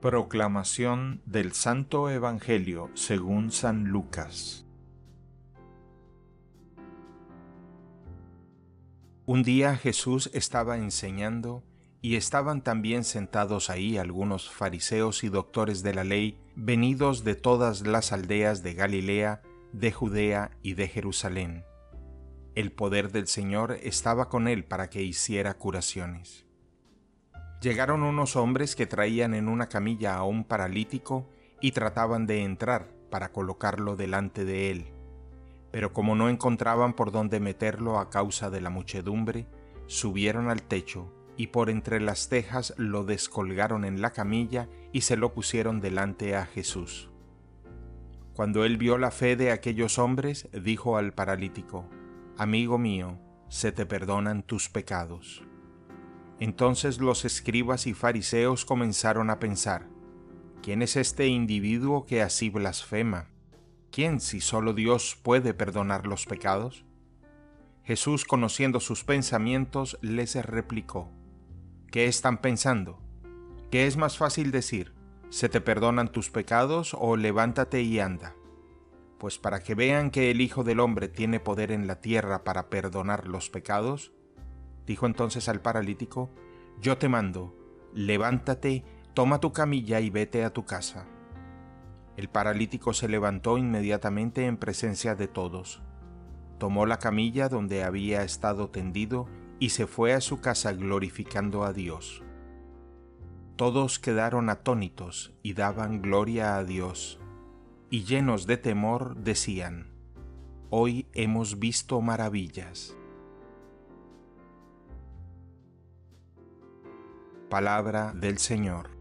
Proclamación del Santo Evangelio según San Lucas Un día Jesús estaba enseñando y estaban también sentados ahí algunos fariseos y doctores de la ley venidos de todas las aldeas de Galilea, de Judea y de Jerusalén. El poder del Señor estaba con él para que hiciera curaciones. Llegaron unos hombres que traían en una camilla a un paralítico y trataban de entrar para colocarlo delante de él. Pero como no encontraban por dónde meterlo a causa de la muchedumbre, subieron al techo y por entre las tejas lo descolgaron en la camilla y se lo pusieron delante a Jesús. Cuando él vio la fe de aquellos hombres, dijo al paralítico, Amigo mío, se te perdonan tus pecados. Entonces los escribas y fariseos comenzaron a pensar, ¿quién es este individuo que así blasfema? ¿Quién si solo Dios puede perdonar los pecados? Jesús, conociendo sus pensamientos, les replicó, ¿qué están pensando? ¿Qué es más fácil decir? ¿Se te perdonan tus pecados o levántate y anda? Pues para que vean que el Hijo del Hombre tiene poder en la tierra para perdonar los pecados, Dijo entonces al paralítico, Yo te mando, levántate, toma tu camilla y vete a tu casa. El paralítico se levantó inmediatamente en presencia de todos. Tomó la camilla donde había estado tendido y se fue a su casa glorificando a Dios. Todos quedaron atónitos y daban gloria a Dios, y llenos de temor decían, Hoy hemos visto maravillas. Palabra del Señor.